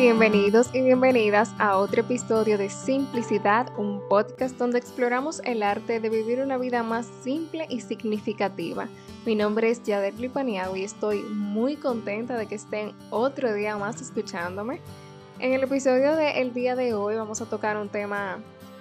Bienvenidos y bienvenidas a otro episodio de Simplicidad, un podcast donde exploramos el arte de vivir una vida más simple y significativa. Mi nombre es Yader Lipaniago y estoy muy contenta de que estén otro día más escuchándome. En el episodio del día de hoy vamos a tocar un tema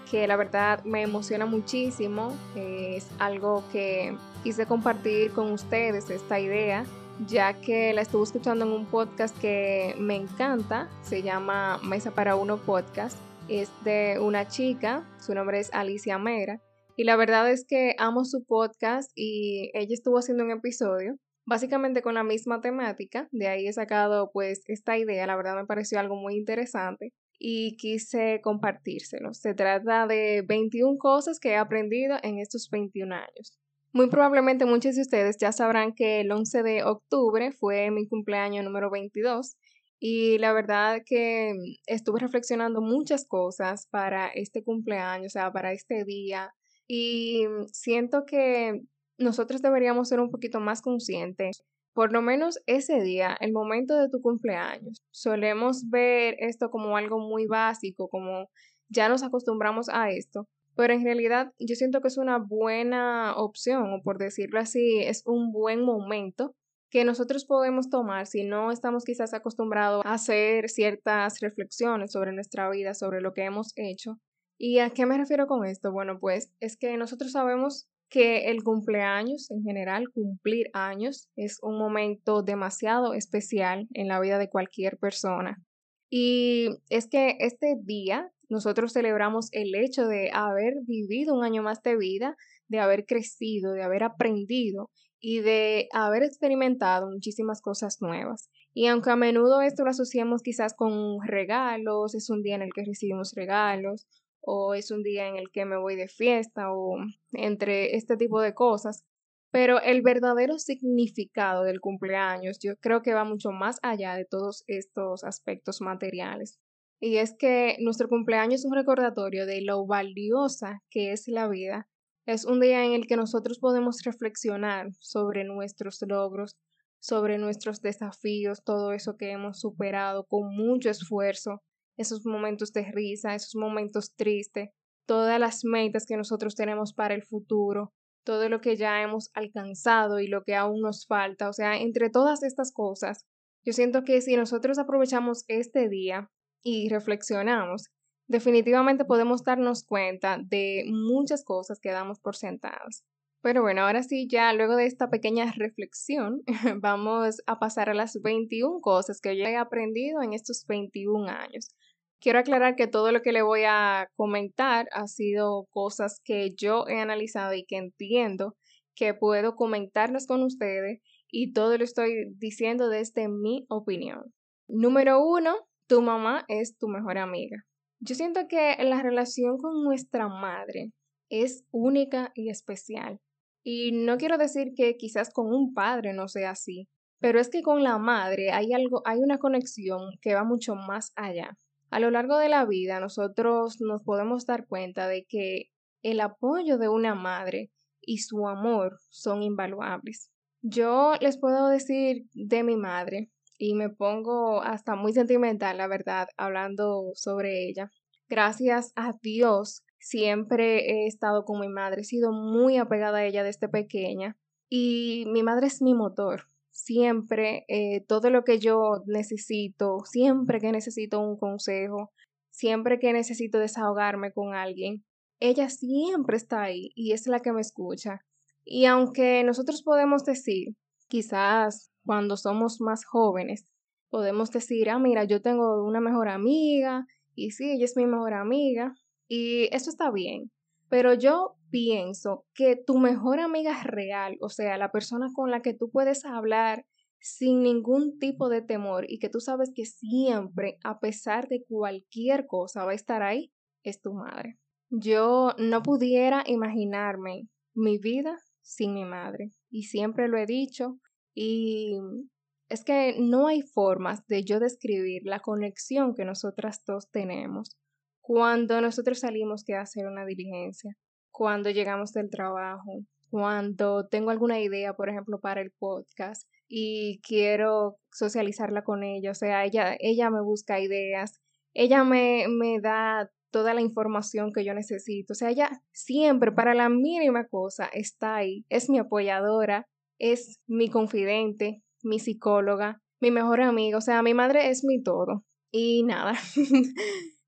que la verdad me emociona muchísimo. Es algo que quise compartir con ustedes, esta idea ya que la estuve escuchando en un podcast que me encanta, se llama Mesa para Uno Podcast. Es de una chica, su nombre es Alicia Mera, y la verdad es que amo su podcast y ella estuvo haciendo un episodio básicamente con la misma temática, de ahí he sacado pues esta idea, la verdad me pareció algo muy interesante y quise compartírselo. Se trata de 21 cosas que he aprendido en estos 21 años. Muy probablemente muchos de ustedes ya sabrán que el 11 de octubre fue mi cumpleaños número 22 y la verdad que estuve reflexionando muchas cosas para este cumpleaños, o sea, para este día y siento que nosotros deberíamos ser un poquito más conscientes. Por lo menos ese día, el momento de tu cumpleaños, solemos ver esto como algo muy básico, como ya nos acostumbramos a esto, pero en realidad yo siento que es una buena opción, o por decirlo así, es un buen momento que nosotros podemos tomar si no estamos quizás acostumbrados a hacer ciertas reflexiones sobre nuestra vida, sobre lo que hemos hecho. ¿Y a qué me refiero con esto? Bueno, pues es que nosotros sabemos que el cumpleaños en general, cumplir años, es un momento demasiado especial en la vida de cualquier persona. Y es que este día nosotros celebramos el hecho de haber vivido un año más de vida, de haber crecido, de haber aprendido y de haber experimentado muchísimas cosas nuevas. Y aunque a menudo esto lo asociamos quizás con regalos, es un día en el que recibimos regalos, o es un día en el que me voy de fiesta, o entre este tipo de cosas, pero el verdadero significado del cumpleaños yo creo que va mucho más allá de todos estos aspectos materiales. Y es que nuestro cumpleaños es un recordatorio de lo valiosa que es la vida. Es un día en el que nosotros podemos reflexionar sobre nuestros logros, sobre nuestros desafíos, todo eso que hemos superado con mucho esfuerzo, esos momentos de risa, esos momentos tristes, todas las metas que nosotros tenemos para el futuro, todo lo que ya hemos alcanzado y lo que aún nos falta. O sea, entre todas estas cosas, yo siento que si nosotros aprovechamos este día y reflexionamos, definitivamente podemos darnos cuenta de muchas cosas que damos por sentadas. Pero bueno, ahora sí, ya luego de esta pequeña reflexión, vamos a pasar a las 21 cosas que yo he aprendido en estos 21 años. Quiero aclarar que todo lo que le voy a comentar ha sido cosas que yo he analizado y que entiendo que puedo comentarlas con ustedes y todo lo estoy diciendo desde mi opinión. Número uno, tu mamá es tu mejor amiga. Yo siento que la relación con nuestra madre es única y especial. Y no quiero decir que quizás con un padre no sea así, pero es que con la madre hay algo, hay una conexión que va mucho más allá. A lo largo de la vida nosotros nos podemos dar cuenta de que el apoyo de una madre y su amor son invaluables. Yo les puedo decir de mi madre y me pongo hasta muy sentimental, la verdad, hablando sobre ella. Gracias a Dios, siempre he estado con mi madre, he sido muy apegada a ella desde pequeña y mi madre es mi motor. Siempre, eh, todo lo que yo necesito, siempre que necesito un consejo, siempre que necesito desahogarme con alguien, ella siempre está ahí y es la que me escucha. Y aunque nosotros podemos decir, quizás cuando somos más jóvenes, podemos decir, ah, mira, yo tengo una mejor amiga y sí, ella es mi mejor amiga y eso está bien. Pero yo pienso que tu mejor amiga es real, o sea, la persona con la que tú puedes hablar sin ningún tipo de temor y que tú sabes que siempre, a pesar de cualquier cosa, va a estar ahí, es tu madre. Yo no pudiera imaginarme mi vida sin mi madre y siempre lo he dicho, y es que no hay formas de yo describir la conexión que nosotras dos tenemos cuando nosotros salimos que hacer una diligencia, cuando llegamos del trabajo, cuando tengo alguna idea, por ejemplo, para el podcast y quiero socializarla con ella. O sea, ella, ella me busca ideas, ella me, me da toda la información que yo necesito. O sea, ella siempre, para la mínima cosa, está ahí. Es mi apoyadora, es mi confidente, mi psicóloga, mi mejor amiga. O sea, mi madre es mi todo. Y nada,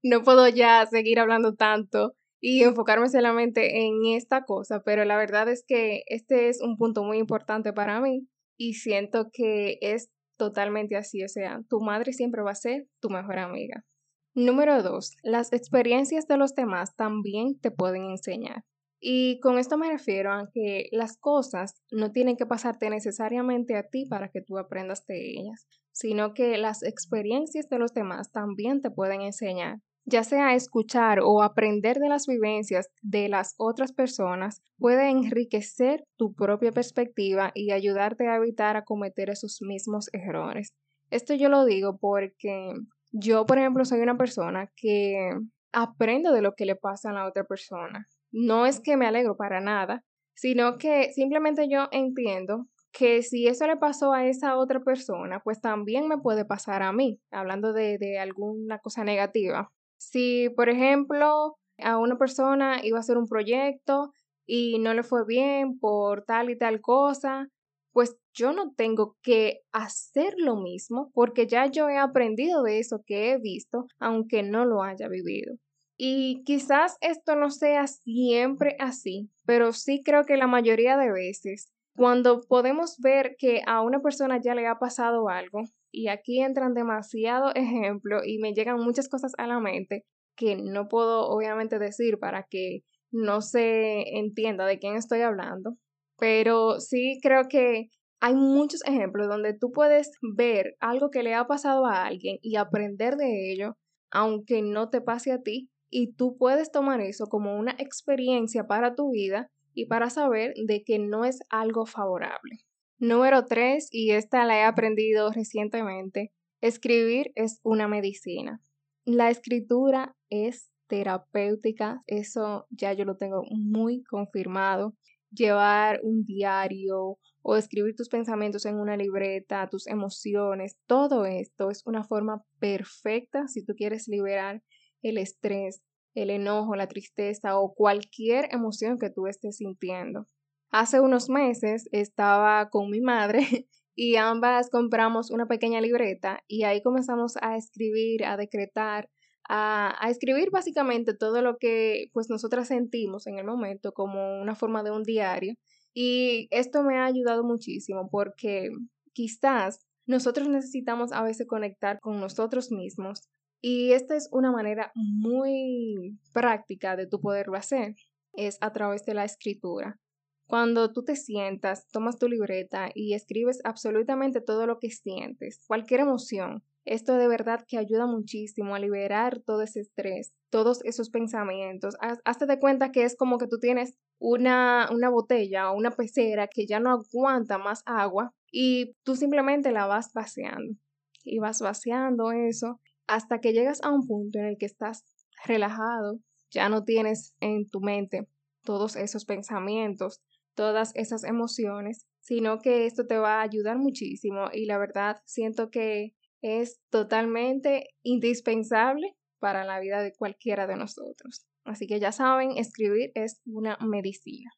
no puedo ya seguir hablando tanto y enfocarme solamente en esta cosa, pero la verdad es que este es un punto muy importante para mí y siento que es totalmente así, o sea, tu madre siempre va a ser tu mejor amiga. Número dos, las experiencias de los demás también te pueden enseñar. Y con esto me refiero a que las cosas no tienen que pasarte necesariamente a ti para que tú aprendas de ellas, sino que las experiencias de los demás también te pueden enseñar. Ya sea escuchar o aprender de las vivencias de las otras personas puede enriquecer tu propia perspectiva y ayudarte a evitar a cometer esos mismos errores. Esto yo lo digo porque yo, por ejemplo, soy una persona que aprendo de lo que le pasa a la otra persona. No es que me alegro para nada, sino que simplemente yo entiendo que si eso le pasó a esa otra persona, pues también me puede pasar a mí, hablando de, de alguna cosa negativa. Si, por ejemplo, a una persona iba a hacer un proyecto y no le fue bien por tal y tal cosa, pues yo no tengo que hacer lo mismo porque ya yo he aprendido de eso que he visto, aunque no lo haya vivido. Y quizás esto no sea siempre así, pero sí creo que la mayoría de veces, cuando podemos ver que a una persona ya le ha pasado algo, y aquí entran demasiados ejemplos y me llegan muchas cosas a la mente que no puedo obviamente decir para que no se entienda de quién estoy hablando, pero sí creo que hay muchos ejemplos donde tú puedes ver algo que le ha pasado a alguien y aprender de ello, aunque no te pase a ti, y tú puedes tomar eso como una experiencia para tu vida y para saber de que no es algo favorable. Número tres, y esta la he aprendido recientemente, escribir es una medicina. La escritura es terapéutica, eso ya yo lo tengo muy confirmado llevar un diario o escribir tus pensamientos en una libreta, tus emociones, todo esto es una forma perfecta si tú quieres liberar el estrés, el enojo, la tristeza o cualquier emoción que tú estés sintiendo. Hace unos meses estaba con mi madre y ambas compramos una pequeña libreta y ahí comenzamos a escribir, a decretar, a, escribir básicamente todo lo que pues nosotras sentimos en el momento como una forma de un diario y esto me ha ayudado muchísimo porque quizás nosotros necesitamos a veces conectar con nosotros mismos y esta es una manera muy práctica de tu poderlo hacer, es a través de la escritura. Cuando tú te sientas, tomas tu libreta y escribes absolutamente todo lo que sientes, cualquier emoción, esto de verdad que ayuda muchísimo a liberar todo ese estrés, todos esos pensamientos. Hazte de cuenta que es como que tú tienes una, una botella o una pecera que ya no aguanta más agua y tú simplemente la vas vaciando. Y vas vaciando eso hasta que llegas a un punto en el que estás relajado, ya no tienes en tu mente todos esos pensamientos, todas esas emociones, sino que esto te va a ayudar muchísimo y la verdad siento que es totalmente indispensable para la vida de cualquiera de nosotros. Así que ya saben, escribir es una medicina.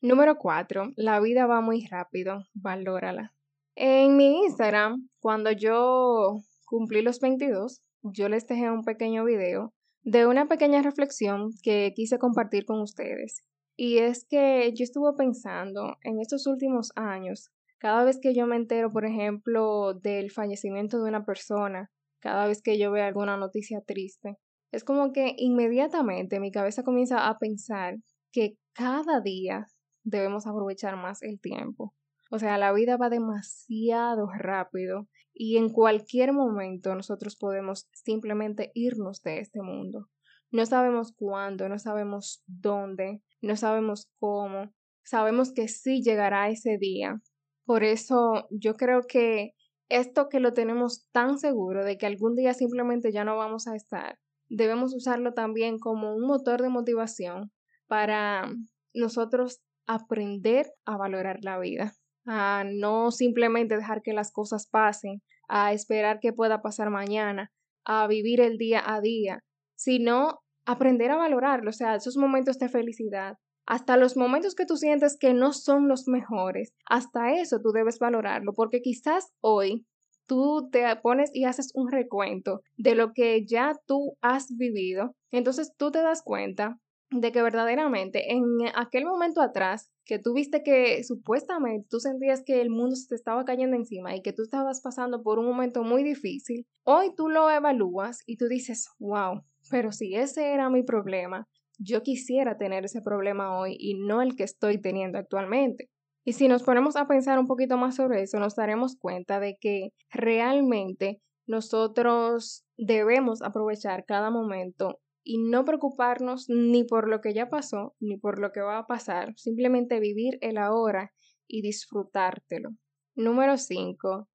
Número 4. La vida va muy rápido, valórala. En mi Instagram, cuando yo cumplí los 22, yo les dejé un pequeño video de una pequeña reflexión que quise compartir con ustedes. Y es que yo estuve pensando en estos últimos años cada vez que yo me entero, por ejemplo, del fallecimiento de una persona, cada vez que yo veo alguna noticia triste, es como que inmediatamente mi cabeza comienza a pensar que cada día debemos aprovechar más el tiempo. O sea, la vida va demasiado rápido y en cualquier momento nosotros podemos simplemente irnos de este mundo. No sabemos cuándo, no sabemos dónde, no sabemos cómo. Sabemos que sí llegará ese día, por eso yo creo que esto que lo tenemos tan seguro de que algún día simplemente ya no vamos a estar, debemos usarlo también como un motor de motivación para nosotros aprender a valorar la vida, a no simplemente dejar que las cosas pasen, a esperar que pueda pasar mañana, a vivir el día a día, sino aprender a valorarlo, o sea, esos momentos de felicidad, hasta los momentos que tú sientes que no son los mejores, hasta eso tú debes valorarlo, porque quizás hoy tú te pones y haces un recuento de lo que ya tú has vivido, entonces tú te das cuenta de que verdaderamente en aquel momento atrás que tú viste que supuestamente tú sentías que el mundo se te estaba cayendo encima y que tú estabas pasando por un momento muy difícil, hoy tú lo evalúas y tú dices, wow, pero si ese era mi problema, yo quisiera tener ese problema hoy y no el que estoy teniendo actualmente. Y si nos ponemos a pensar un poquito más sobre eso, nos daremos cuenta de que realmente nosotros debemos aprovechar cada momento y no preocuparnos ni por lo que ya pasó ni por lo que va a pasar, simplemente vivir el ahora y disfrutártelo. Número 5.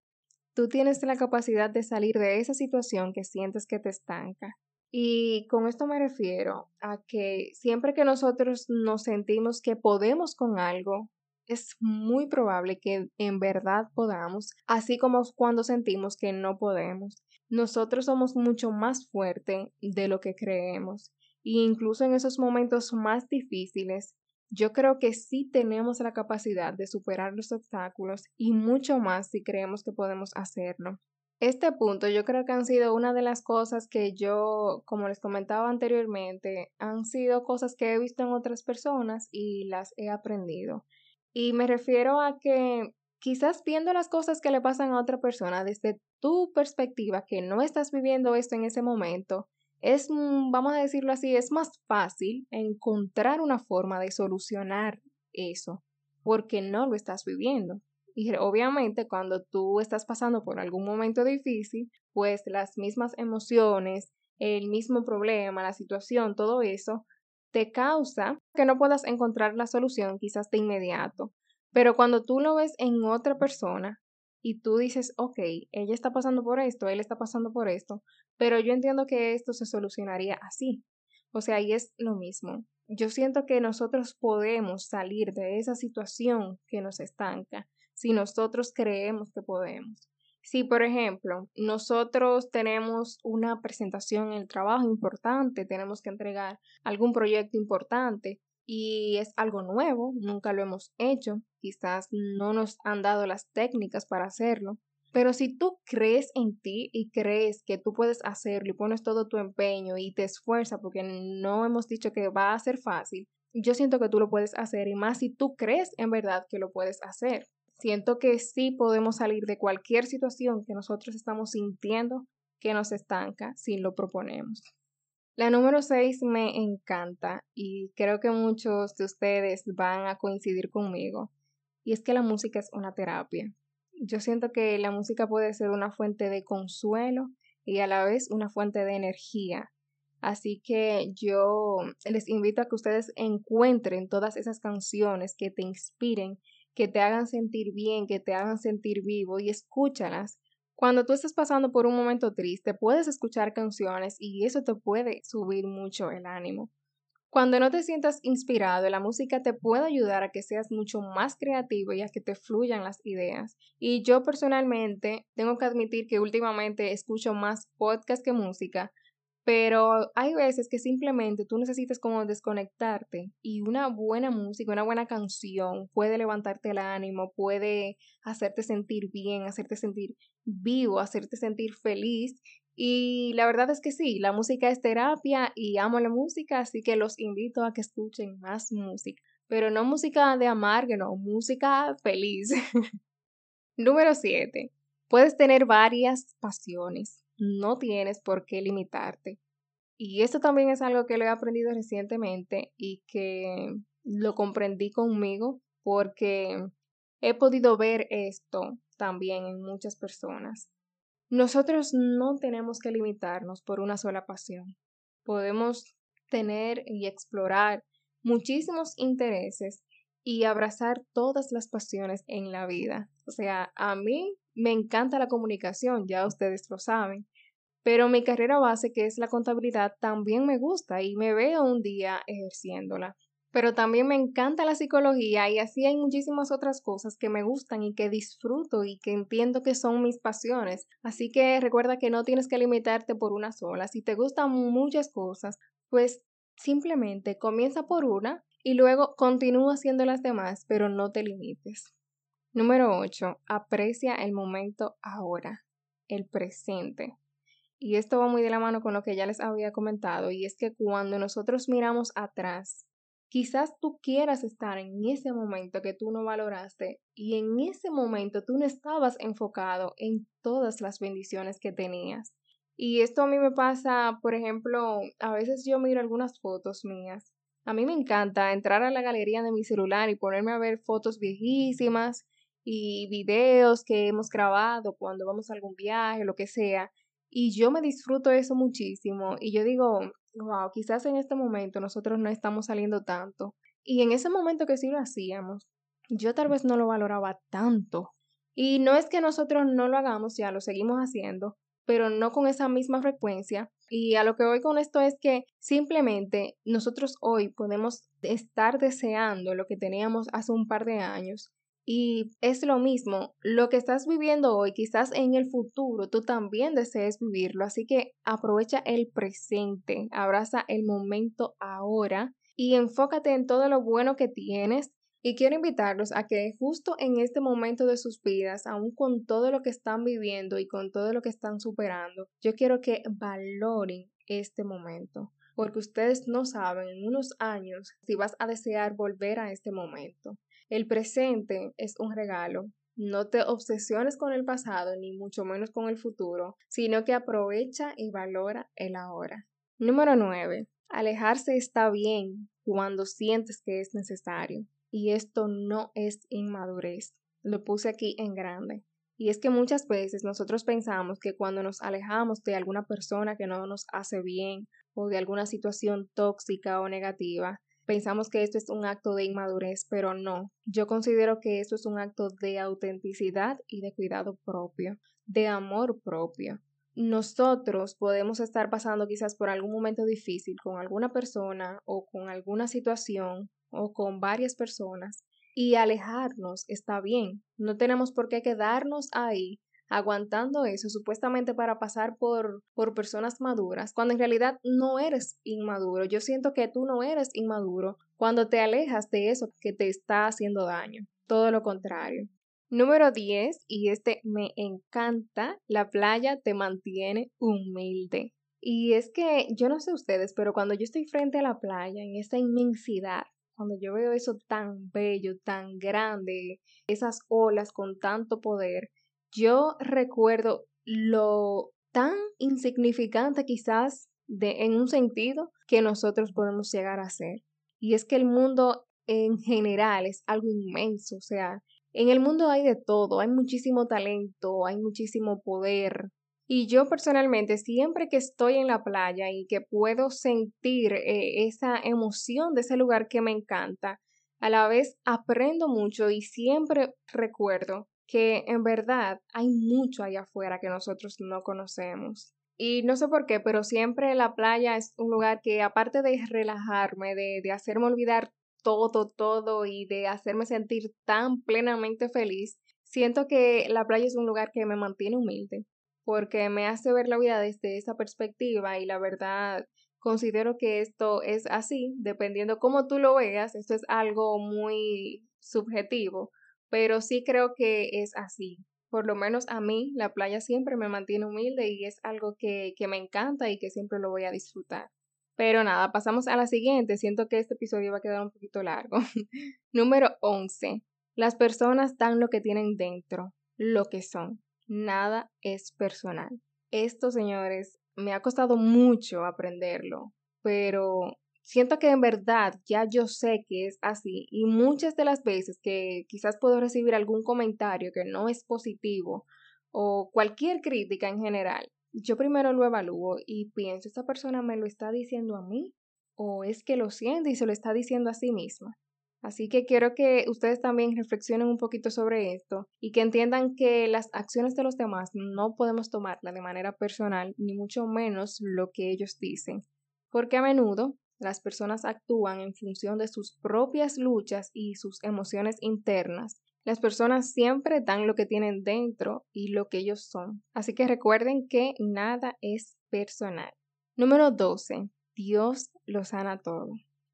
Tú tienes la capacidad de salir de esa situación que sientes que te estanca. Y con esto me refiero a que siempre que nosotros nos sentimos que podemos con algo, es muy probable que en verdad podamos, así como cuando sentimos que no podemos. Nosotros somos mucho más fuertes de lo que creemos. E incluso en esos momentos más difíciles, yo creo que sí tenemos la capacidad de superar los obstáculos y mucho más si creemos que podemos hacerlo. Este punto yo creo que han sido una de las cosas que yo, como les comentaba anteriormente, han sido cosas que he visto en otras personas y las he aprendido. Y me refiero a que quizás viendo las cosas que le pasan a otra persona desde tu perspectiva, que no estás viviendo esto en ese momento, es, vamos a decirlo así, es más fácil encontrar una forma de solucionar eso, porque no lo estás viviendo. Y obviamente cuando tú estás pasando por algún momento difícil, pues las mismas emociones, el mismo problema, la situación, todo eso, te causa que no puedas encontrar la solución quizás de inmediato. Pero cuando tú lo ves en otra persona y tú dices, ok, ella está pasando por esto, él está pasando por esto, pero yo entiendo que esto se solucionaría así. O sea, ahí es lo mismo. Yo siento que nosotros podemos salir de esa situación que nos estanca si nosotros creemos que podemos. Si, por ejemplo, nosotros tenemos una presentación en el trabajo importante, tenemos que entregar algún proyecto importante y es algo nuevo, nunca lo hemos hecho, quizás no nos han dado las técnicas para hacerlo, pero si tú crees en ti y crees que tú puedes hacerlo y pones todo tu empeño y te esfuerzas porque no hemos dicho que va a ser fácil, yo siento que tú lo puedes hacer y más si tú crees en verdad que lo puedes hacer. Siento que sí podemos salir de cualquier situación que nosotros estamos sintiendo que nos estanca si lo proponemos. La número 6 me encanta y creo que muchos de ustedes van a coincidir conmigo y es que la música es una terapia. Yo siento que la música puede ser una fuente de consuelo y a la vez una fuente de energía. Así que yo les invito a que ustedes encuentren todas esas canciones que te inspiren que te hagan sentir bien, que te hagan sentir vivo y escúchalas. Cuando tú estás pasando por un momento triste, puedes escuchar canciones y eso te puede subir mucho el ánimo. Cuando no te sientas inspirado, la música te puede ayudar a que seas mucho más creativo y a que te fluyan las ideas. Y yo personalmente tengo que admitir que últimamente escucho más podcast que música pero hay veces que simplemente tú necesitas como desconectarte y una buena música, una buena canción puede levantarte el ánimo, puede hacerte sentir bien, hacerte sentir vivo, hacerte sentir feliz. Y la verdad es que sí, la música es terapia y amo la música, así que los invito a que escuchen más música. Pero no música de amargo, no, música feliz. Número 7. Puedes tener varias pasiones no tienes por qué limitarte. Y esto también es algo que lo he aprendido recientemente y que lo comprendí conmigo porque he podido ver esto también en muchas personas. Nosotros no tenemos que limitarnos por una sola pasión. Podemos tener y explorar muchísimos intereses y abrazar todas las pasiones en la vida. O sea, a mí me encanta la comunicación, ya ustedes lo saben, pero mi carrera base, que es la contabilidad, también me gusta y me veo un día ejerciéndola. pero también me encanta la psicología y así hay muchísimas otras cosas que me gustan y que disfruto y que entiendo que son mis pasiones. Así que recuerda que no tienes que limitarte por una sola. Si te gustan muchas cosas, pues simplemente comienza por una y luego continúa haciendo las demás, pero no te limites. Número 8. Aprecia el momento ahora, el presente. Y esto va muy de la mano con lo que ya les había comentado, y es que cuando nosotros miramos atrás, quizás tú quieras estar en ese momento que tú no valoraste y en ese momento tú no estabas enfocado en todas las bendiciones que tenías. Y esto a mí me pasa, por ejemplo, a veces yo miro algunas fotos mías. A mí me encanta entrar a la galería de mi celular y ponerme a ver fotos viejísimas y videos que hemos grabado cuando vamos a algún viaje, lo que sea. Y yo me disfruto eso muchísimo y yo digo, wow, quizás en este momento nosotros no estamos saliendo tanto. Y en ese momento que sí lo hacíamos, yo tal vez no lo valoraba tanto. Y no es que nosotros no lo hagamos, ya lo seguimos haciendo, pero no con esa misma frecuencia. Y a lo que voy con esto es que simplemente nosotros hoy podemos estar deseando lo que teníamos hace un par de años y es lo mismo, lo que estás viviendo hoy, quizás en el futuro tú también desees vivirlo, así que aprovecha el presente, abraza el momento ahora y enfócate en todo lo bueno que tienes. Y quiero invitarlos a que justo en este momento de sus vidas, aún con todo lo que están viviendo y con todo lo que están superando, yo quiero que valoren este momento, porque ustedes no saben en unos años si vas a desear volver a este momento. El presente es un regalo. No te obsesiones con el pasado, ni mucho menos con el futuro, sino que aprovecha y valora el ahora. Número 9. Alejarse está bien cuando sientes que es necesario. Y esto no es inmadurez. Lo puse aquí en grande. Y es que muchas veces nosotros pensamos que cuando nos alejamos de alguna persona que no nos hace bien o de alguna situación tóxica o negativa, pensamos que esto es un acto de inmadurez, pero no. Yo considero que esto es un acto de autenticidad y de cuidado propio, de amor propio. Nosotros podemos estar pasando quizás por algún momento difícil con alguna persona o con alguna situación o con varias personas y alejarnos está bien. No tenemos por qué quedarnos ahí aguantando eso supuestamente para pasar por, por personas maduras, cuando en realidad no eres inmaduro. Yo siento que tú no eres inmaduro cuando te alejas de eso que te está haciendo daño. Todo lo contrario. Número 10, y este me encanta, la playa te mantiene humilde. Y es que yo no sé ustedes, pero cuando yo estoy frente a la playa, en esa inmensidad, cuando yo veo eso tan bello, tan grande, esas olas con tanto poder, yo recuerdo lo tan insignificante quizás de, en un sentido que nosotros podemos llegar a ser. Y es que el mundo en general es algo inmenso, o sea, en el mundo hay de todo, hay muchísimo talento, hay muchísimo poder. Y yo personalmente, siempre que estoy en la playa y que puedo sentir eh, esa emoción de ese lugar que me encanta, a la vez aprendo mucho y siempre recuerdo que en verdad hay mucho allá afuera que nosotros no conocemos. Y no sé por qué, pero siempre la playa es un lugar que aparte de relajarme, de, de hacerme olvidar todo, todo y de hacerme sentir tan plenamente feliz, siento que la playa es un lugar que me mantiene humilde, porque me hace ver la vida desde esa perspectiva y la verdad considero que esto es así, dependiendo cómo tú lo veas, esto es algo muy subjetivo, pero sí creo que es así. Por lo menos a mí la playa siempre me mantiene humilde y es algo que, que me encanta y que siempre lo voy a disfrutar. Pero nada, pasamos a la siguiente. Siento que este episodio va a quedar un poquito largo. Número 11. Las personas dan lo que tienen dentro, lo que son. Nada es personal. Esto, señores, me ha costado mucho aprenderlo, pero siento que en verdad ya yo sé que es así y muchas de las veces que quizás puedo recibir algún comentario que no es positivo o cualquier crítica en general, yo primero lo evalúo y pienso, ¿esta persona me lo está diciendo a mí? ¿O es que lo siente y se lo está diciendo a sí misma? Así que quiero que ustedes también reflexionen un poquito sobre esto y que entiendan que las acciones de los demás no podemos tomarlas de manera personal, ni mucho menos lo que ellos dicen, porque a menudo las personas actúan en función de sus propias luchas y sus emociones internas. Las personas siempre dan lo que tienen dentro y lo que ellos son. Así que recuerden que nada es personal. Número 12. Dios lo sana todo.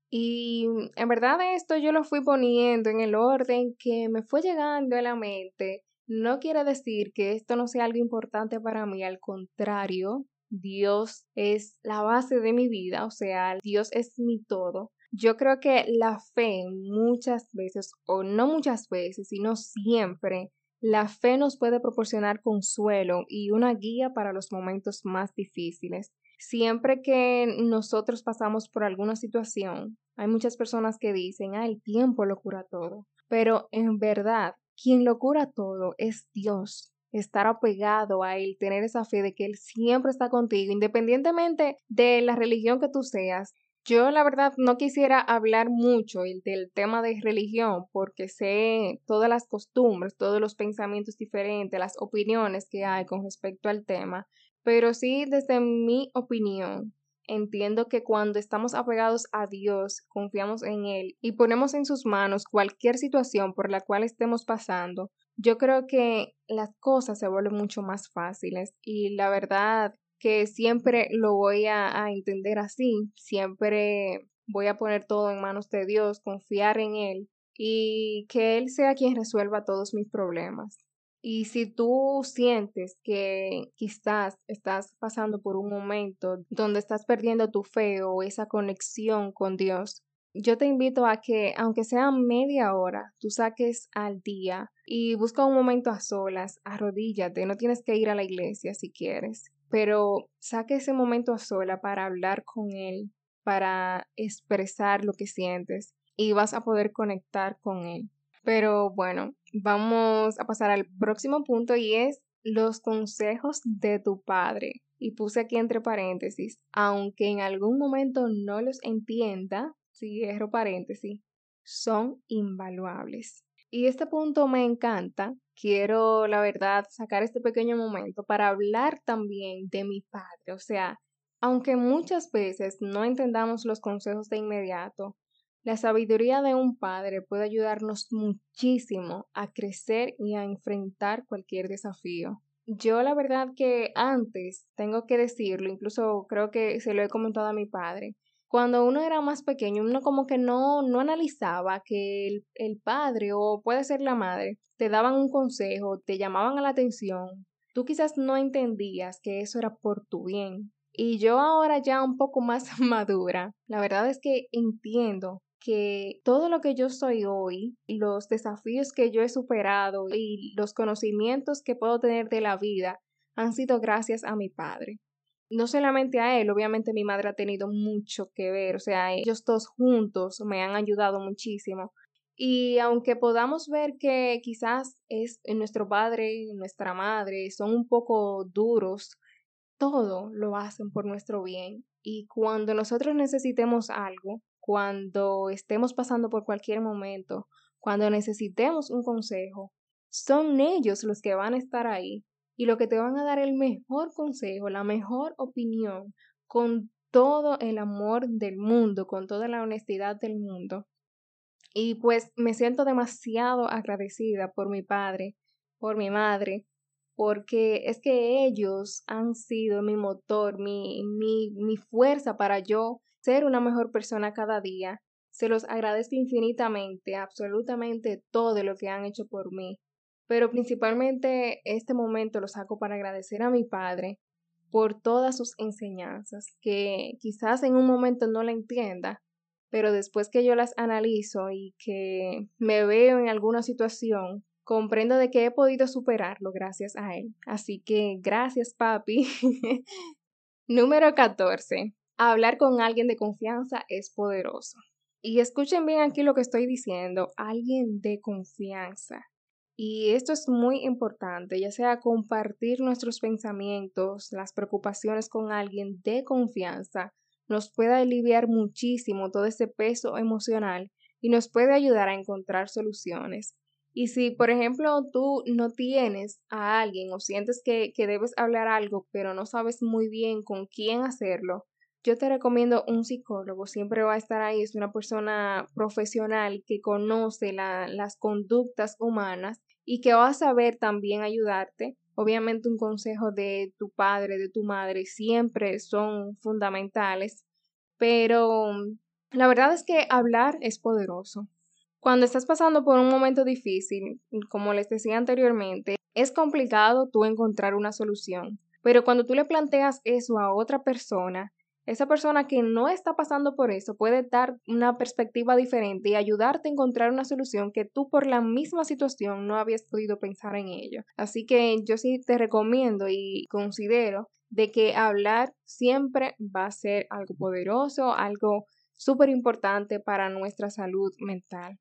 Y en verdad esto yo lo fui poniendo en el orden que me fue llegando a la mente. No quiere decir que esto no sea algo importante para mí, al contrario, Dios es la base de mi vida, o sea, Dios es mi todo. Yo creo que la fe muchas veces, o no muchas veces, sino siempre, la fe nos puede proporcionar consuelo y una guía para los momentos más difíciles. Siempre que nosotros pasamos por alguna situación, hay muchas personas que dicen, ah, el tiempo lo cura todo. Pero en verdad, quien lo cura todo es Dios. Estar apegado a Él, tener esa fe de que Él siempre está contigo, independientemente de la religión que tú seas. Yo la verdad no quisiera hablar mucho del tema de religión porque sé todas las costumbres, todos los pensamientos diferentes, las opiniones que hay con respecto al tema, pero sí, desde mi opinión, entiendo que cuando estamos apegados a Dios, confiamos en Él y ponemos en sus manos cualquier situación por la cual estemos pasando, yo creo que las cosas se vuelven mucho más fáciles y la verdad que siempre lo voy a, a entender así, siempre voy a poner todo en manos de Dios, confiar en Él y que Él sea quien resuelva todos mis problemas. Y si tú sientes que quizás estás pasando por un momento donde estás perdiendo tu fe o esa conexión con Dios, yo te invito a que, aunque sea media hora, tú saques al día y busca un momento a solas, arrodíllate, no tienes que ir a la iglesia si quieres, pero saque ese momento a sola para hablar con Él, para expresar lo que sientes y vas a poder conectar con Él. Pero bueno, vamos a pasar al próximo punto y es los consejos de tu padre. Y puse aquí entre paréntesis, aunque en algún momento no los entienda, cierro paréntesis, son invaluables. Y este punto me encanta. Quiero, la verdad, sacar este pequeño momento para hablar también de mi padre. O sea, aunque muchas veces no entendamos los consejos de inmediato, la sabiduría de un padre puede ayudarnos muchísimo a crecer y a enfrentar cualquier desafío. Yo la verdad que antes, tengo que decirlo, incluso creo que se lo he comentado a mi padre, cuando uno era más pequeño, uno como que no, no analizaba que el, el padre o puede ser la madre te daban un consejo, te llamaban a la atención. Tú quizás no entendías que eso era por tu bien. Y yo ahora ya un poco más madura, la verdad es que entiendo que todo lo que yo soy hoy, los desafíos que yo he superado y los conocimientos que puedo tener de la vida han sido gracias a mi padre. No solamente a él, obviamente mi madre ha tenido mucho que ver, o sea, ellos todos juntos me han ayudado muchísimo. Y aunque podamos ver que quizás es nuestro padre, nuestra madre, son un poco duros, todo lo hacen por nuestro bien. Y cuando nosotros necesitemos algo, cuando estemos pasando por cualquier momento, cuando necesitemos un consejo, son ellos los que van a estar ahí y lo que te van a dar el mejor consejo, la mejor opinión, con todo el amor del mundo, con toda la honestidad del mundo. Y pues me siento demasiado agradecida por mi padre, por mi madre, porque es que ellos han sido mi motor, mi, mi, mi fuerza para yo ser una mejor persona cada día. Se los agradezco infinitamente, absolutamente todo lo que han hecho por mí. Pero principalmente este momento lo saco para agradecer a mi padre por todas sus enseñanzas, que quizás en un momento no la entienda, pero después que yo las analizo y que me veo en alguna situación, comprendo de que he podido superarlo gracias a él. Así que gracias, papi. Número 14. Hablar con alguien de confianza es poderoso. Y escuchen bien aquí lo que estoy diciendo, alguien de confianza. Y esto es muy importante, ya sea compartir nuestros pensamientos, las preocupaciones con alguien de confianza, nos puede aliviar muchísimo todo ese peso emocional y nos puede ayudar a encontrar soluciones. Y si, por ejemplo, tú no tienes a alguien o sientes que, que debes hablar algo, pero no sabes muy bien con quién hacerlo, yo te recomiendo un psicólogo, siempre va a estar ahí, es una persona profesional que conoce las conductas humanas y que va a saber también ayudarte. Obviamente un consejo de tu padre, de tu madre, siempre son fundamentales, pero la verdad es que hablar es poderoso. Cuando estás pasando por un momento difícil, como les decía anteriormente, es complicado tú encontrar una solución. Pero cuando tú le planteas eso a otra persona, esa persona que no está pasando por eso puede dar una perspectiva diferente y ayudarte a encontrar una solución que tú por la misma situación no habías podido pensar en ello. Así que yo sí te recomiendo y considero de que hablar siempre va a ser algo poderoso, algo súper importante para nuestra salud mental.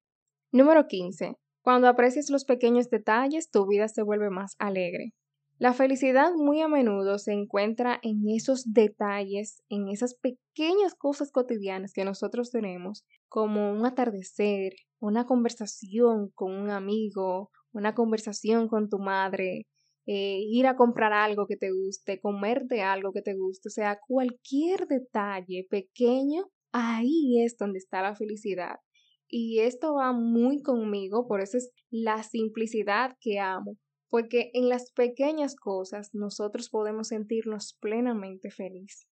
Número 15. Cuando aprecias los pequeños detalles, tu vida se vuelve más alegre. La felicidad muy a menudo se encuentra en esos detalles, en esas pequeñas cosas cotidianas que nosotros tenemos, como un atardecer, una conversación con un amigo, una conversación con tu madre, eh, ir a comprar algo que te guste, comerte algo que te guste, o sea, cualquier detalle pequeño, ahí es donde está la felicidad. Y esto va muy conmigo, por eso es la simplicidad que amo porque en las pequeñas cosas nosotros podemos sentirnos plenamente felices.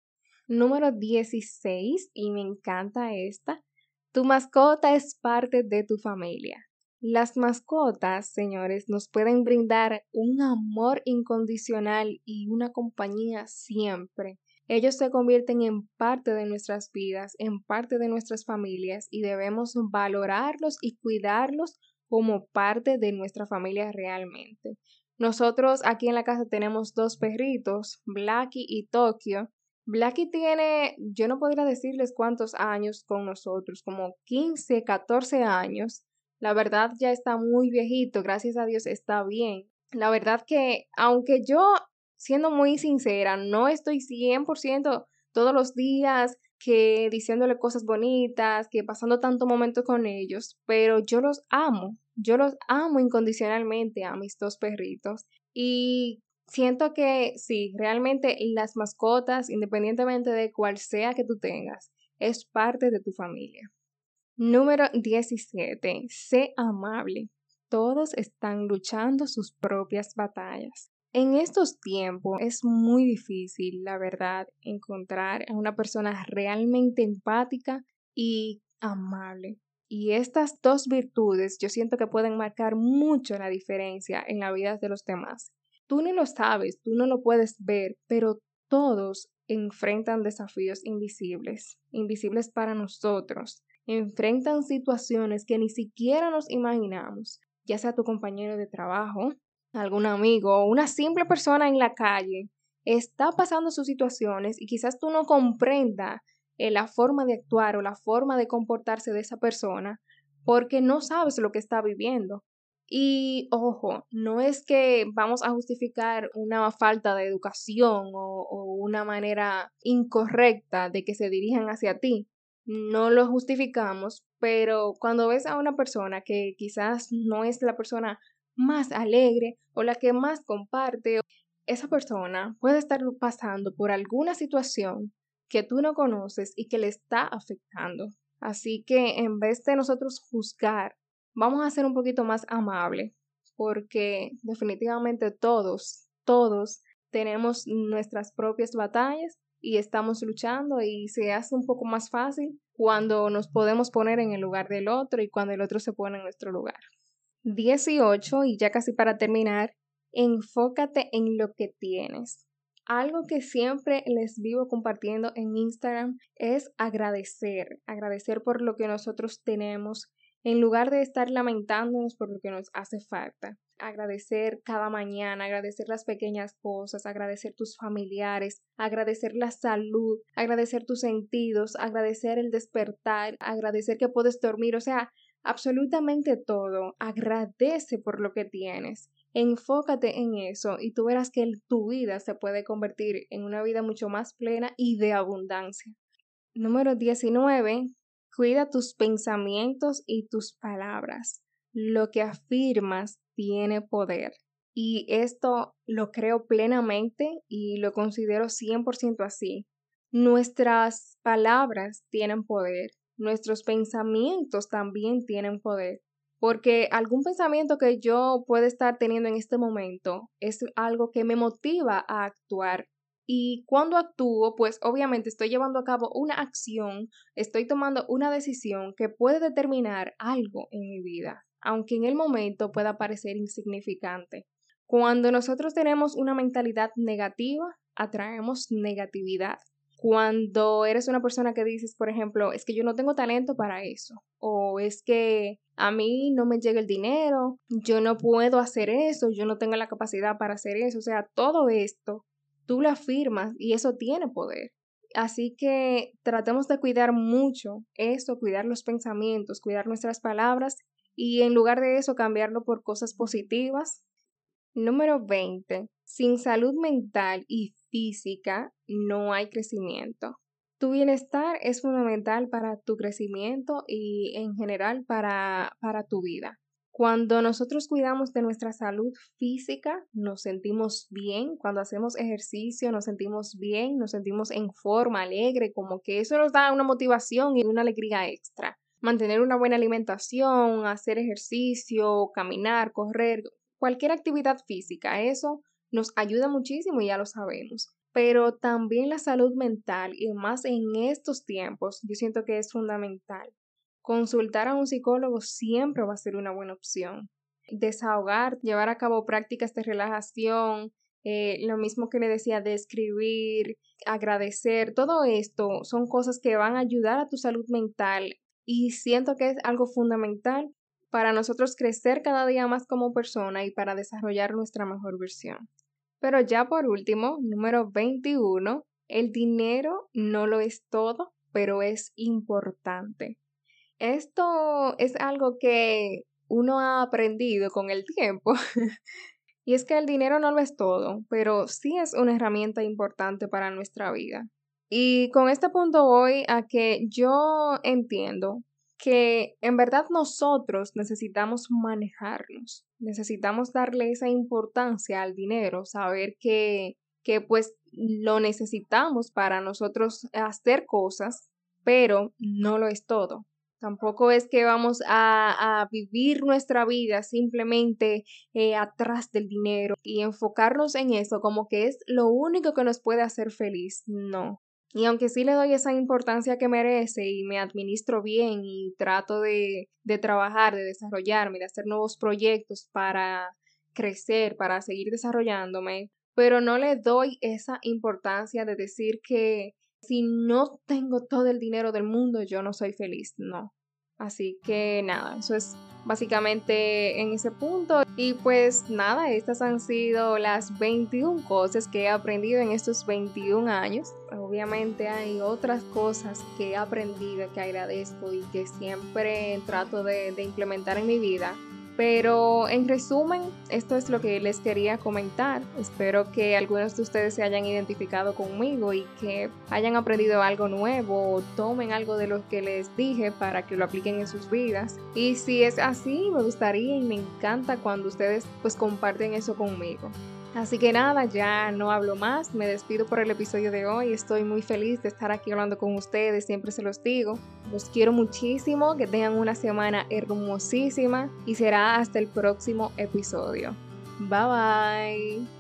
Número 16, y me encanta esta, tu mascota es parte de tu familia. Las mascotas, señores, nos pueden brindar un amor incondicional y una compañía siempre. Ellos se convierten en parte de nuestras vidas, en parte de nuestras familias y debemos valorarlos y cuidarlos como parte de nuestra familia realmente. Nosotros aquí en la casa tenemos dos perritos, Blacky y Tokio. Blacky tiene, yo no podría decirles cuántos años con nosotros, como 15, 14 años. La verdad ya está muy viejito, gracias a Dios está bien. La verdad que, aunque yo, siendo muy sincera, no estoy 100% todos los días que diciéndole cosas bonitas, que pasando tanto momento con ellos, pero yo los amo, yo los amo incondicionalmente a mis dos perritos y siento que sí, realmente las mascotas, independientemente de cuál sea que tú tengas, es parte de tu familia. Número 17. Sé amable. Todos están luchando sus propias batallas. En estos tiempos es muy difícil, la verdad, encontrar a una persona realmente empática y amable. Y estas dos virtudes yo siento que pueden marcar mucho la diferencia en la vida de los demás. Tú no lo sabes, tú no lo puedes ver, pero todos enfrentan desafíos invisibles, invisibles para nosotros. Enfrentan situaciones que ni siquiera nos imaginamos, ya sea tu compañero de trabajo, algún amigo o una simple persona en la calle está pasando sus situaciones y quizás tú no comprenda eh, la forma de actuar o la forma de comportarse de esa persona porque no sabes lo que está viviendo. Y ojo, no es que vamos a justificar una falta de educación o, o una manera incorrecta de que se dirijan hacia ti. No lo justificamos, pero cuando ves a una persona que quizás no es la persona más alegre o la que más comparte, esa persona puede estar pasando por alguna situación que tú no conoces y que le está afectando. Así que en vez de nosotros juzgar, vamos a ser un poquito más amable, porque definitivamente todos, todos tenemos nuestras propias batallas y estamos luchando y se hace un poco más fácil cuando nos podemos poner en el lugar del otro y cuando el otro se pone en nuestro lugar. 18 y ya casi para terminar, enfócate en lo que tienes. Algo que siempre les vivo compartiendo en Instagram es agradecer, agradecer por lo que nosotros tenemos en lugar de estar lamentándonos por lo que nos hace falta. Agradecer cada mañana, agradecer las pequeñas cosas, agradecer tus familiares, agradecer la salud, agradecer tus sentidos, agradecer el despertar, agradecer que puedes dormir, o sea, absolutamente todo. Agradece por lo que tienes. Enfócate en eso y tú verás que tu vida se puede convertir en una vida mucho más plena y de abundancia. Número 19. Cuida tus pensamientos y tus palabras. Lo que afirmas tiene poder. Y esto lo creo plenamente y lo considero 100% así. Nuestras palabras tienen poder, nuestros pensamientos también tienen poder, porque algún pensamiento que yo pueda estar teniendo en este momento es algo que me motiva a actuar. Y cuando actúo, pues obviamente estoy llevando a cabo una acción, estoy tomando una decisión que puede determinar algo en mi vida, aunque en el momento pueda parecer insignificante. Cuando nosotros tenemos una mentalidad negativa, atraemos negatividad. Cuando eres una persona que dices, por ejemplo, es que yo no tengo talento para eso, o es que a mí no me llega el dinero, yo no puedo hacer eso, yo no tengo la capacidad para hacer eso, o sea, todo esto tú lo afirmas y eso tiene poder. Así que tratemos de cuidar mucho eso, cuidar los pensamientos, cuidar nuestras palabras y en lugar de eso cambiarlo por cosas positivas. Número 20. Sin salud mental y física no hay crecimiento. Tu bienestar es fundamental para tu crecimiento y en general para, para tu vida. Cuando nosotros cuidamos de nuestra salud física, nos sentimos bien, cuando hacemos ejercicio nos sentimos bien, nos sentimos en forma, alegre, como que eso nos da una motivación y una alegría extra. Mantener una buena alimentación, hacer ejercicio, caminar, correr, cualquier actividad física, eso nos ayuda muchísimo ya lo sabemos. Pero también la salud mental y más en estos tiempos, yo siento que es fundamental. Consultar a un psicólogo siempre va a ser una buena opción. Desahogar, llevar a cabo prácticas de relajación, eh, lo mismo que le decía de escribir, agradecer, todo esto son cosas que van a ayudar a tu salud mental y siento que es algo fundamental para nosotros crecer cada día más como persona y para desarrollar nuestra mejor versión. Pero ya por último, número 21, el dinero no lo es todo, pero es importante. Esto es algo que uno ha aprendido con el tiempo. y es que el dinero no lo es todo, pero sí es una herramienta importante para nuestra vida. Y con este punto voy a que yo entiendo que en verdad nosotros necesitamos manejarnos, necesitamos darle esa importancia al dinero, saber que, que pues lo necesitamos para nosotros hacer cosas, pero no lo es todo. Tampoco es que vamos a, vivir nuestra vida simplemente eh, atrás del dinero y enfocarnos en eso como que es lo único que nos puede hacer feliz. No. Y aunque sí le doy esa importancia que merece y me administro bien y trato de, de trabajar, de desarrollarme, de hacer nuevos proyectos para crecer, para seguir desarrollándome, pero no le doy esa importancia de decir que si no tengo todo el dinero del mundo, yo no soy feliz. No. Así que nada, eso es básicamente en ese punto. Y pues nada, estas han sido las 21 cosas que he aprendido en estos 21 años. Obviamente hay otras cosas que he aprendido, que agradezco y que siempre trato de, de implementar en mi vida. Pero en resumen, esto es lo que les quería comentar. Espero que algunos de ustedes se hayan identificado conmigo y que hayan aprendido algo nuevo o tomen algo de lo que les dije para que lo apliquen en sus vidas. Y si es así, me gustaría y me encanta cuando ustedes pues comparten eso conmigo. Así que nada, ya no hablo más, me despido por el episodio de hoy, estoy muy feliz de estar aquí hablando con ustedes, siempre se los digo, los quiero muchísimo, que tengan una semana hermosísima y será hasta el próximo episodio. Bye bye.